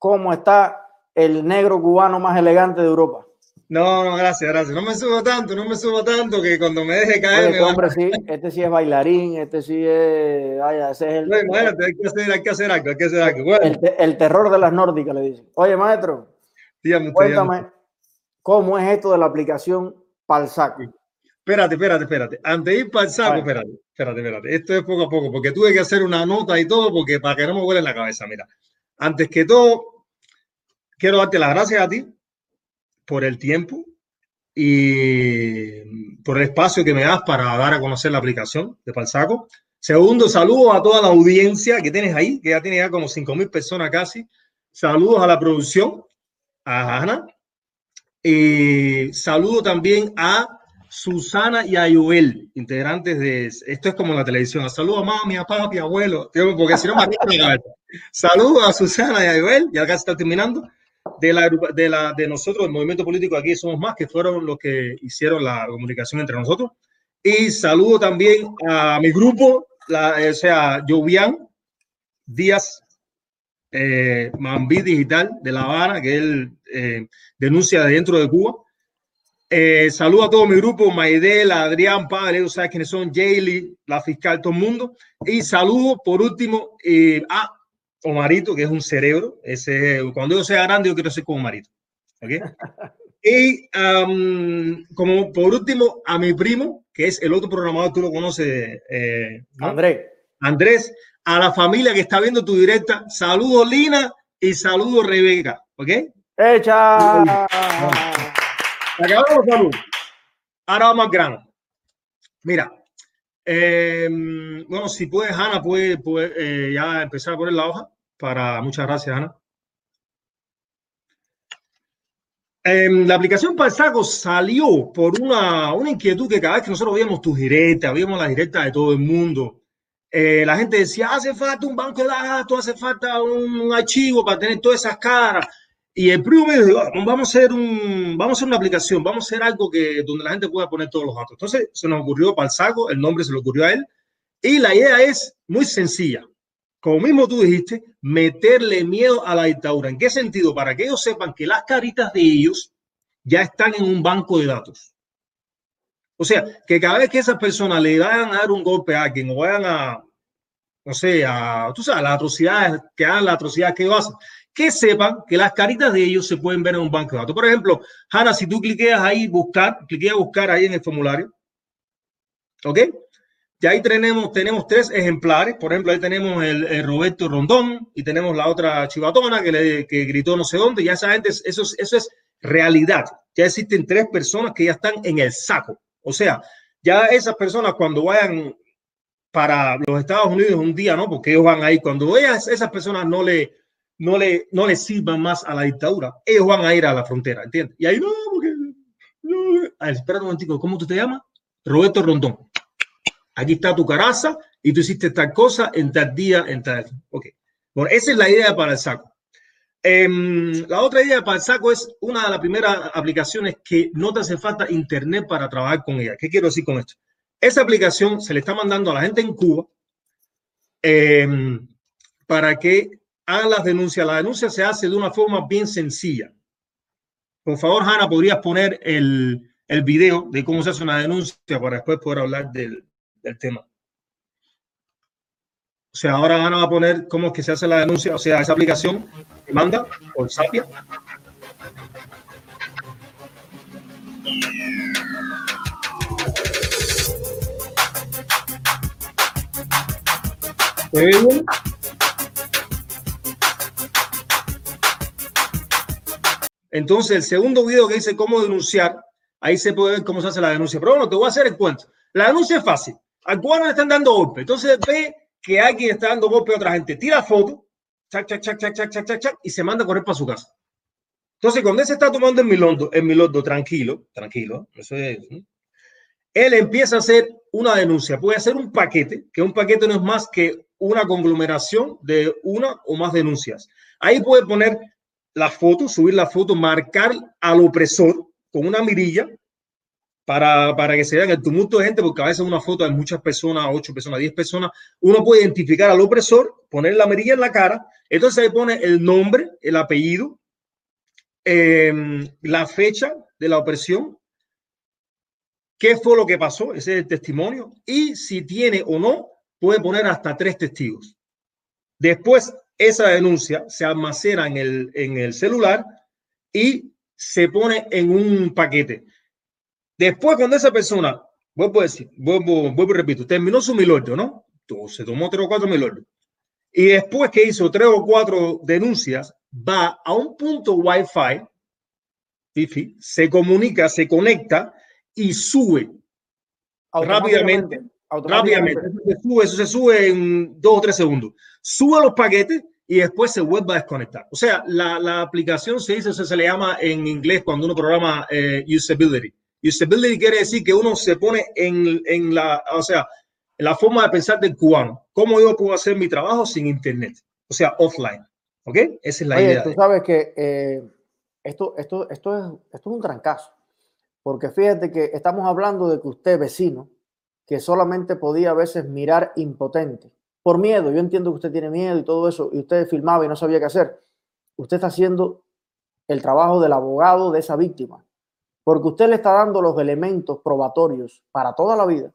cómo está el negro cubano más elegante de Europa. No, no, gracias, gracias. No me subo tanto, no me subo tanto que cuando me deje caer. este hombre sí, este sí es bailarín, este sí es. Vaya, ese es el. Hay que hacer, hay que hacer algo, hay que hacer algo. Bueno. El, terror de las nórdicas, le dicen. Oye, maestro, dígame, cuéntame, ¿cómo es esto de la aplicación Palsaco? Espérate, espérate, espérate. Antes de ir para el saco, espérate, espérate, espérate. Esto es poco a poco, porque tuve que hacer una nota y todo, porque para que no me huele la cabeza. Mira, antes que todo, quiero darte las gracias a ti por el tiempo y por el espacio que me das para dar a conocer la aplicación de Palsaco. Segundo, saludos a toda la audiencia que tienes ahí, que ya tiene ya como 5 mil personas casi. Saludos a la producción, a Ana. Y saludo también a Susana y a Joel, integrantes de. Esto es como la televisión. Saludos a mami, a papi, abuelo. Porque si no me Saludos a Susana y a ya casi está terminando de la, de la de nosotros, el movimiento político aquí somos más, que fueron los que hicieron la comunicación entre nosotros. Y saludo también a mi grupo, la, o sea, Jovian Díaz eh, Mambí Digital de La Habana, que él eh, denuncia de dentro de Cuba. Eh, saludo a todo mi grupo, Maidel, Adrián, Padre, ellos saben quiénes son, Jaylee, la fiscal, todo el mundo. Y saludo por último eh, a Omarito, que es un cerebro. Ese, cuando yo sea grande, yo quiero ser como Omarito. ¿okay? y como por último, a mi primo, que es el otro programador, tú lo conoces, eh, Andrés. Andrés, a la familia que está viendo tu directa, saludo Lina y saludo Rebeca. ¿Ok? ¡Echa! Acabamos salud. Ahora vamos al grano. Mira, Em, bueno, si puedes, Ana, puede, puede ya empezar a poner la hoja. Para, muchas gracias, Ana. Em, la aplicación para el saco salió por una, una, inquietud que cada vez que nosotros veíamos tus directas, veíamos las directas de todo el mundo, eh, la gente decía, hace falta un banco de datos, hace falta un archivo para tener todas esas caras. Y el primo me dijo, vamos a hacer un, vamos a hacer una aplicación, vamos a hacer algo que donde la gente pueda poner todos los datos. Entonces se nos ocurrió para el saco, el nombre se le ocurrió a él. Y la idea es muy sencilla. Como mismo tú dijiste, meterle miedo a la dictadura. ¿En qué sentido? Para que ellos sepan que las caritas de ellos ya están en un banco de datos. O sea, que cada vez que esas personas le vayan a dar un golpe a alguien o vayan a, no sé, a, tú sabes, las atrocidades que hagan, las atrocidades que ellos hacen, que sepan que las caritas de ellos se pueden ver en un banco de datos. Por ejemplo, Hanna, si tú cliqueas ahí, buscar, cliqueas buscar ahí en el formulario, ¿ok? Y ahí tenemos, tenemos tres ejemplares. Por ejemplo, ahí tenemos el, Roberto Rondón y tenemos la otra chivatona que, le, que gritó no sé dónde. Ya esa gente, eso, eso es realidad. Ya existen tres personas que ya están en el saco. O sea, ya esas personas cuando vayan para los Estados Unidos un día, ¿no? Porque ellos van ahí, cuando ellas, esas personas no le, no le, no sirvan más a la dictadura, ellos van a ir a la frontera, ¿entiendes? Y ahí no, porque... No. espera un momentico, ¿cómo tú te llamas? Roberto Rondón. Aquí está tu caraza y tú hiciste tal cosa en tal día, en tal... Ok. Bueno, esa es la idea para el saco. Em, la otra idea para el saco es una de las primeras aplicaciones que no te hace falta internet para trabajar con ella. ¿Qué quiero decir con esto? Esa aplicación se le está mandando a la gente en Cuba em, para que hagan las denuncias. La denuncia se hace de una forma bien sencilla. Por favor, Hanna, ¿podrías poner el, el video de cómo se hace una denuncia para después poder hablar del, del tema? O sea, ahora Ana va a poner cómo es que se hace la denuncia, o sea, esa aplicación manda por Sapia. Entonces, el segundo video que dice cómo denunciar, ahí se puede ver cómo se hace la denuncia. Pero bueno, te voy a hacer el cuento. La denuncia es fácil. Al cubano le están dando golpe. Entonces ve que alguien está dando golpe a otra gente. Tira foto, chac, chac, chac, chac, chac, chac, chac, y se manda a correr para su casa. Entonces, cuando él se está tomando el milondo, el milondo tranquilo, tranquilo, eso es, él empieza a hacer una denuncia. Puede hacer un paquete, que un paquete no es más que una conglomeración de una o más denuncias. Ahí puede poner la foto, subir la foto, marcar al opresor con una mirilla para, para que se vean el tumulto de gente, porque a veces una foto de muchas personas, ocho personas, diez personas, uno puede identificar al opresor, poner la mirilla en la cara, entonces ahí pone el nombre, el apellido, em, la fecha de la opresión, qué fue lo que pasó, ese es el testimonio, y si tiene o no, puede poner hasta tres testigos. Después, esa denuncia se almacena en el, en el celular y se pone en un paquete. Después, cuando esa persona, vuelvo a decir, vuelvo, vuelvo repito, terminó su milordio, ¿no? Se tomó tres o cuatro milordios. Y después que hizo tres o cuatro denuncias, va a un punto Wi-Fi, se comunica, se conecta y sube rápidamente. Rápidamente. Eso se, sube, eso se sube en dos o tres segundos. Sube los paquetes y después se vuelve a desconectar. O sea, la, la aplicación se dice, se le llama en inglés cuando uno programa eh, usability. Usability quiere decir que uno se pone en, en la, o sea, en la forma de pensar del cubano. ¿Cómo yo puedo hacer mi trabajo sin internet? O sea, offline. ¿Ok? Esa es la idea. Tú sabes que eh, esto, esto, esto, es, esto es un trancazo. Porque fíjate que estamos hablando de que usted, vecino, que solamente podía a veces mirar impotente, por miedo, yo entiendo que usted tiene miedo y todo eso, y usted filmaba y no sabía qué hacer. Usted está haciendo el trabajo del abogado de esa víctima porque usted le está dando los elementos probatorios para toda la vida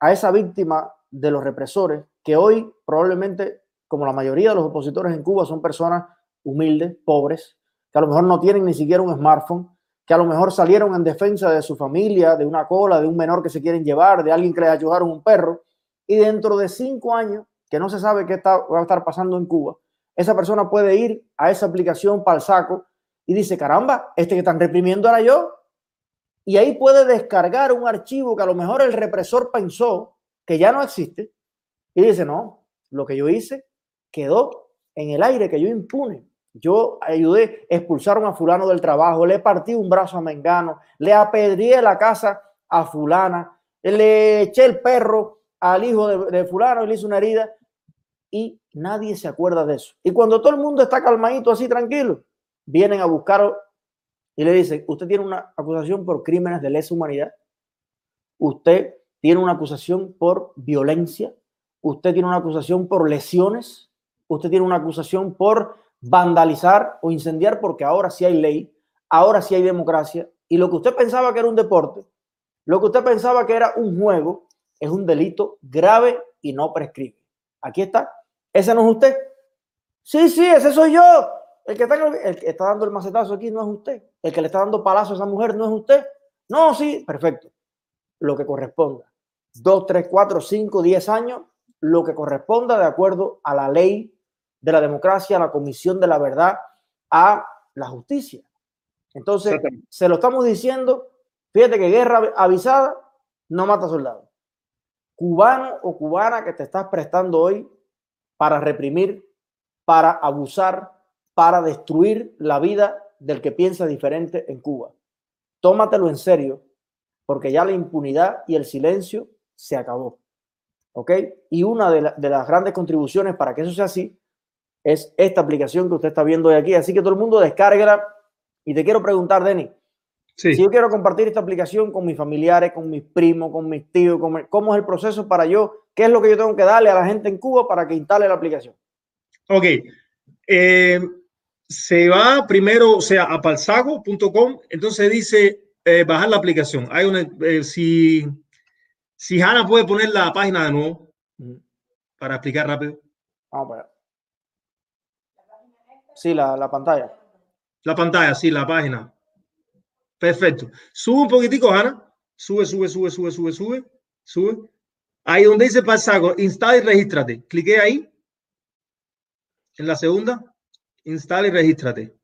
a esa víctima de los represores que hoy probablemente, como la mayoría de los opositores en Cuba, son personas humildes, pobres, que a lo mejor no tienen ni siquiera un smartphone, que a lo mejor salieron en defensa de su familia, de una cola, de un menor que se quieren llevar, de alguien que les ayudaron un perro, y dentro de cinco años, que no se sabe qué está, va a estar pasando en Cuba, esa persona puede ir a esa aplicación para el saco y dice, caramba, este que están reprimiendo era yo, y ahí puede descargar un archivo que a lo mejor el represor pensó que ya no existe y dice, no, lo que yo hice quedó en el aire, que yo impune. Yo ayudé, expulsaron a fulano del trabajo, le partí un brazo a Mengano, le apedrié la casa a fulana, le eché el perro al hijo de, de fulano le hice una herida y nadie se acuerda de eso. Y cuando todo el mundo está calmadito, así tranquilo, vienen a buscar y le dice, usted tiene una acusación por crímenes de lesa humanidad, usted tiene una acusación por violencia, usted tiene una acusación por lesiones, usted tiene una acusación por vandalizar o incendiar, porque ahora sí hay ley, ahora sí hay democracia, y lo que usted pensaba que era un deporte, lo que usted pensaba que era un juego, es un delito grave y no prescribe. Aquí está. ¿Ese no es usted? Sí, sí, ese soy yo. El que, está, el que está dando el macetazo aquí no es usted. El que le está dando palazo a esa mujer no es usted. No, sí, perfecto. Lo que corresponda. Dos, tres, cuatro, cinco, diez años, lo que corresponda de acuerdo a la ley de la democracia, a la comisión de la verdad, a la justicia. Entonces, se lo estamos diciendo. Fíjate que guerra avisada no mata soldados. Cubano o cubana que te estás prestando hoy para reprimir, para abusar, para destruir la vida del que piensa diferente en Cuba. Tómatelo en serio, porque ya la impunidad y el silencio se acabó. ¿Ok? Y una de, las grandes contribuciones para que eso sea así es esta aplicación que usted está viendo hoy aquí. Así que todo el mundo descarga. Y te quiero preguntar, Si yo quiero compartir esta aplicación con mis familiares, con mis primos, con mis tíos, ¿cómo es el proceso para yo? ¿Qué es lo que yo tengo que darle a la gente en Cuba para que instale la aplicación? Ok. Eh, se va primero, o sea, a palsago.com, entonces dice eh, bajar la aplicación. Hay una, eh, si, si Hanna puede poner la página de nuevo para explicar rápido. Vamos para Sí, la, la, pantalla. La pantalla, sí, la página. Perfecto. Sube un poquitico, Hanna. Sube, sube, sube, sube, sube, sube, sube. Ahí donde dice Palsago, instala y regístrate. Clique ahí. En la segunda instala y regístrate.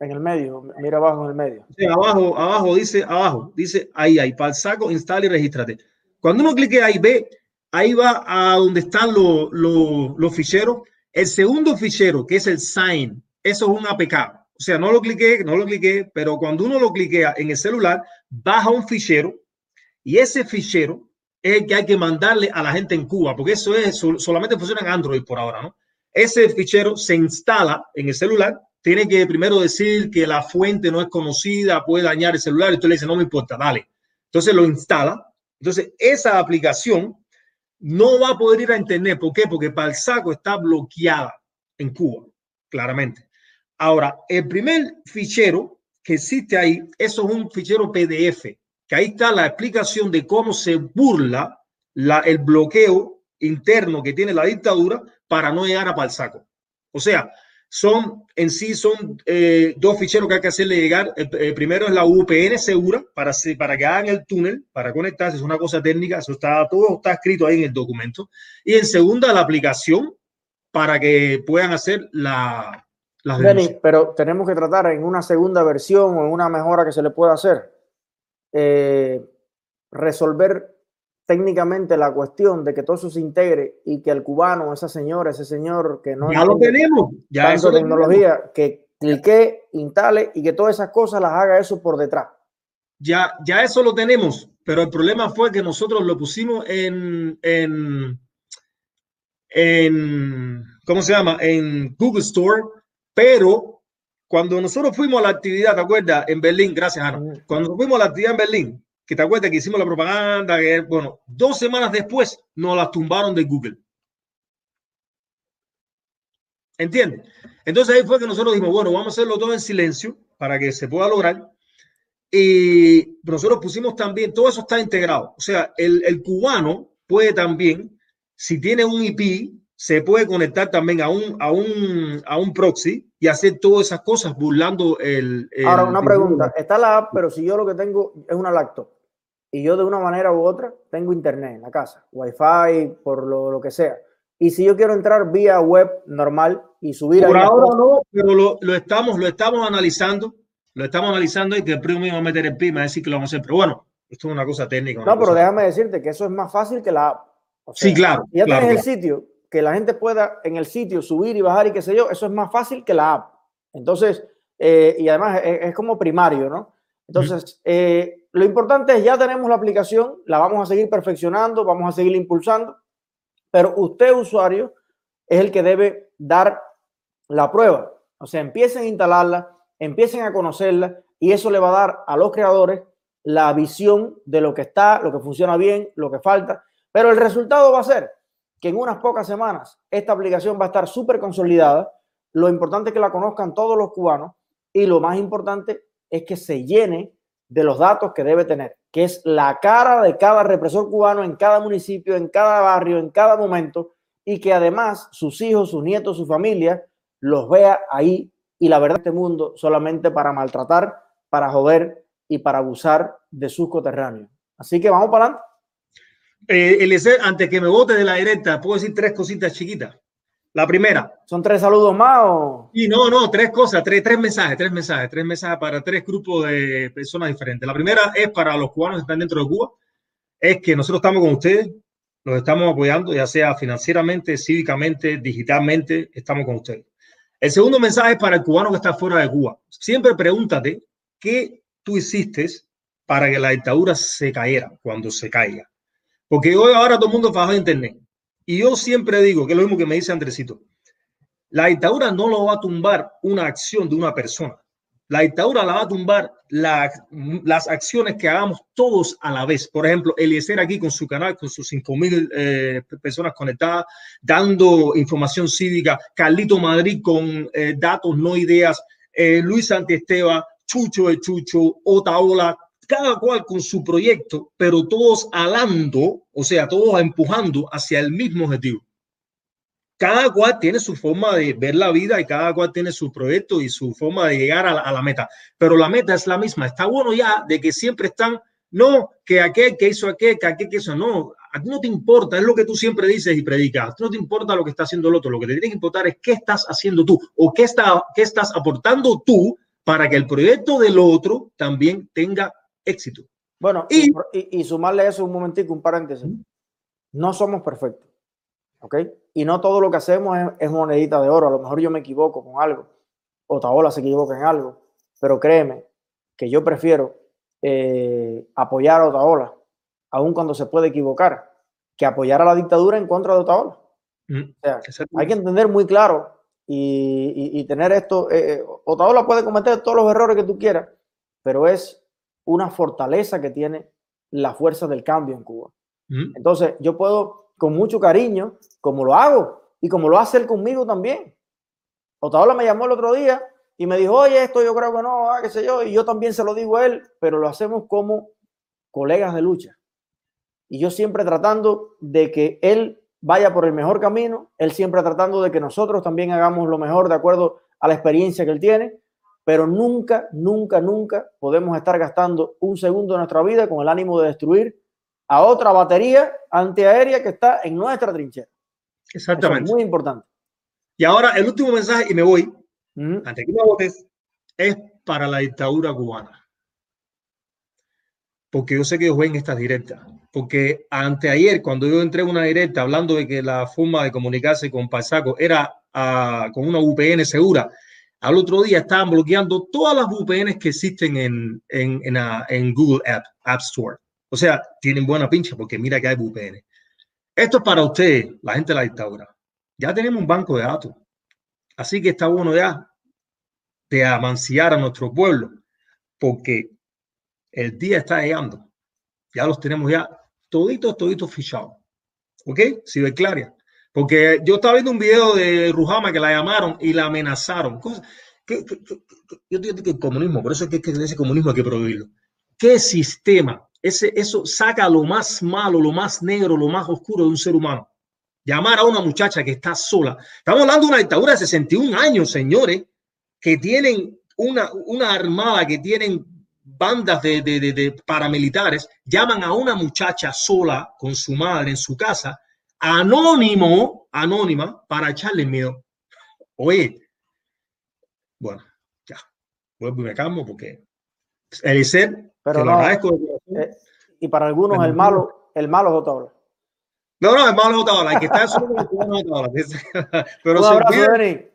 En el medio, mira abajo en el medio. Sí, abajo, abajo, dice, abajo, dice ahí, ahí, para el saco, instala y regístrate. Cuando uno clique ahí, ve, ahí va a donde están los, los, ficheros. El segundo fichero, que es el sign, eso es un APK. O sea, no lo cliqué, no lo cliqué, pero cuando uno lo cliquea en el celular, baja un fichero y ese fichero es el que hay que mandarle a la gente en Cuba, porque eso es solamente funciona en Android por ahora, ¿no? Ese fichero se instala en el celular, tiene que primero decir que la fuente no es conocida, puede dañar el celular, y tú le dices, no me importa, dale. Entonces lo instala. Entonces esa aplicación no va a poder ir a internet. ¿Por qué? Porque Palsaco está bloqueada en Cuba, claramente. Ahora, el primer fichero que existe ahí, eso es un fichero PDF, que ahí está la explicación de cómo se burla la, el bloqueo interno que tiene la dictadura para no llegar a Palsaco. O sea, son en sí son eh, dos ficheros que hay que hacerle llegar. El, primero es la VPN segura para, para que hagan el túnel, para conectarse, es una cosa técnica, eso está todo está escrito ahí en el documento. Y en segunda, la aplicación para que puedan hacer la, las pero tenemos que tratar en una segunda versión o en una mejora que se le pueda hacer, eh, resolver técnicamente la cuestión de que todo eso se integre y que el cubano, esa señora, ese señor que no... Ya lo tenemos, ya eso tecnología, que clique, instale y que todas esas cosas las haga eso por detrás. Ya, ya eso lo tenemos, pero el problema fue que nosotros lo pusimos en, en, en ¿cómo se llama? En Google Store, pero cuando nosotros fuimos a la actividad, ¿te acuerdas? En Berlín, gracias Ana, mm. cuando fuimos a la actividad en Berlín, que te acuerdas que hicimos la propaganda, que bueno, dos semanas después nos las tumbaron de Google. ¿Entiendes? Entonces ahí fue que nosotros dijimos, bueno, vamos a hacerlo todo en silencio para que se pueda lograr. Y nosotros pusimos también, todo eso está integrado. O sea, el, el cubano puede también, si tiene un IP, se puede conectar también a un, a un, a un proxy y hacer todas esas cosas burlando el... Ahora, una pregunta. Está la app, pero si yo lo que tengo es una laptop y yo de una manera u otra tengo internet en la casa, wifi, por lo, lo que sea. Y si yo quiero entrar vía web normal y subir... Por ahora no, pero lo, lo, estamos, lo estamos analizando. Lo estamos analizando y que el primo me va a meter el pima, decir que lo vamos a hacer. Pero bueno, esto es una cosa técnica. no, pero déjame decirte que eso es más fácil que la app. sí, claro. Ya tienes el sitio, que la gente pueda en el sitio subir y bajar y qué sé yo, eso es más fácil que la app. Entonces, eh, y además es, es, como primario, ¿no? Entonces, eh, lo importante es ya tenemos la aplicación, la vamos a seguir perfeccionando, vamos a seguir impulsando, pero usted, usuario, es el que debe dar la prueba. O sea, empiecen a instalarla, empiecen a conocerla y eso le va a dar a los creadores la visión de lo que está, lo que funciona bien, lo que falta. Pero el resultado va a ser que en unas pocas semanas esta aplicación va a estar súper consolidada. Lo importante es que la conozcan todos los cubanos y lo más importante es que se llene de los datos que debe tener, que es la cara de cada represor cubano en cada municipio, en cada barrio, en cada momento, y que además sus hijos, sus nietos, su familia los vea ahí y la verdad este mundo solamente para maltratar, para joder y para abusar de sus coterráneos. Así que vamos para adelante. Eh, Eliezer, antes que me vote de la directa, puedo decir tres cositas chiquitas. La primera. ¿Son tres saludos más o...? Y no, no, tres cosas, tres, tres mensajes, tres mensajes, tres mensajes para tres grupos de personas diferentes. La primera es para los cubanos que están dentro de Cuba, es que nosotros estamos con ustedes, los estamos apoyando, ya sea financieramente, cívicamente, digitalmente, estamos con ustedes. El segundo mensaje es para el cubano que está fuera de Cuba. Siempre pregúntate qué tú hiciste para que la dictadura se cayera cuando se caiga. Porque hoy ahora todo el mundo baja internet. Y yo siempre digo, que es lo mismo que me dice Andresito, la dictadura no lo va a tumbar una acción de una persona. La dictadura la va a tumbar la, las acciones que hagamos todos a la vez. Por ejemplo, Eliezer aquí con su canal, con sus 5 mil eh, personas conectadas, dando información cívica. Carlito Madrid con eh, datos, no ideas. Eh, Luis Santiesteba, Chucho de Chucho, Otaola, cada cual con su proyecto, pero todos alando, o sea, todos empujando hacia el mismo objetivo. Cada cual tiene su forma de ver la vida y cada cual tiene su proyecto y su forma de llegar a la, a la meta, pero la meta es la misma. Está bueno ya de que siempre están, no, que aquel que hizo aquel, que aquel que hizo, no, a ti no te importa, es lo que tú siempre dices y predicas, a ti no te importa lo que está haciendo el otro, lo que te tiene que importar es qué estás haciendo tú o qué, está, qué estás aportando tú para que el proyecto del otro también tenga éxito. Bueno, y, y, sumarle eso un momentico, un paréntesis. No somos perfectos, ¿ok? Y no todo lo que hacemos es, monedita de oro. A lo mejor yo me equivoco con algo, o Taola se equivoca en algo, pero créeme que yo prefiero eh, apoyar a Otaola, aun cuando se puede equivocar, que apoyar a la dictadura en contra de Otaola. Mm, o sea, hay que entender muy claro y, y tener esto, eh, Otaola puede cometer todos los errores que tú quieras, pero es una fortaleza que tiene la fuerza del cambio en Cuba. Entonces, yo puedo, con mucho cariño, como lo hago y como lo hace él conmigo también. Otaola me llamó el otro día y me dijo, oye, esto yo creo que no, ah, qué sé yo, y yo también se lo digo a él, pero lo hacemos como colegas de lucha. Y yo siempre tratando de que él vaya por el mejor camino, él siempre tratando de que nosotros también hagamos lo mejor de acuerdo a la experiencia que él tiene, pero nunca, nunca, nunca podemos estar gastando un segundo de nuestra vida con el ánimo de destruir a otra batería antiaérea que está en nuestra trinchera. Exactamente. muy importante. Y ahora el último mensaje, y me voy, antes que me votes, es para la dictadura cubana. Porque yo sé que ellos ven estas directas. Porque anteayer, cuando yo entré en una directa hablando de que la forma de comunicarse con Pasaco era ah, con una VPN segura, al otro día estaban bloqueando todas las VPNs que existen en, en, ah, en Google App, App Store. O sea, tienen buena pincha porque mira que hay VPN. Esto es para ustedes, la gente de la dictadura. Ya tenemos un banco de datos. Así que está bueno ya de amanciar a nuestro pueblo, porque el día está llegando. Ya los tenemos ya toditos, toditos fichados. ¿Ok? Si ve claria. Porque yo estaba viendo un video de Rujama que la llamaron y la amenazaron. yo digo que el comunismo, por eso es que, ese comunismo hay que prohibirlo. ¿Qué sistema? Ese, eso saca lo más malo, lo más negro, lo más oscuro de un ser humano llamar a una muchacha que está sola. Estamos hablando de una dictadura de 61 años, señores, que tienen una, una armada, que tienen bandas de, de, de, paramilitares, llaman a una muchacha sola con su madre en su casa, anónimo, anónima, para echarle miedo. Oye, bueno, ya, vuelvo y me calmo porque el ser, pero no, eh, y para algunos el malo, el malo es. No, no, es malo Otaola. Hay que estar solo Pero Un abrazo, Dani.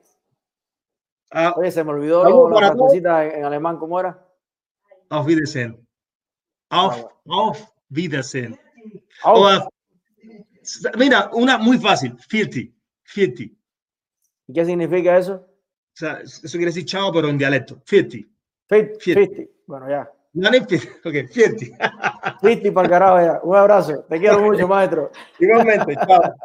Ah, Oye, se me olvidó la frasecita en, en, alemán, ¿cómo era? Auf Wiedersehen. Auf, auf Wiedersehen. Auf. Mira, una muy fácil. 50. 50. ¿Y qué significa eso? O sea, eso quiere decir chao, pero en dialecto. 50. 50. 50. Bueno, ya. No, ok, Fiesti. Fiesti para el carajo ya. Un abrazo. Te quiero mucho, maestro. Igualmente, chao.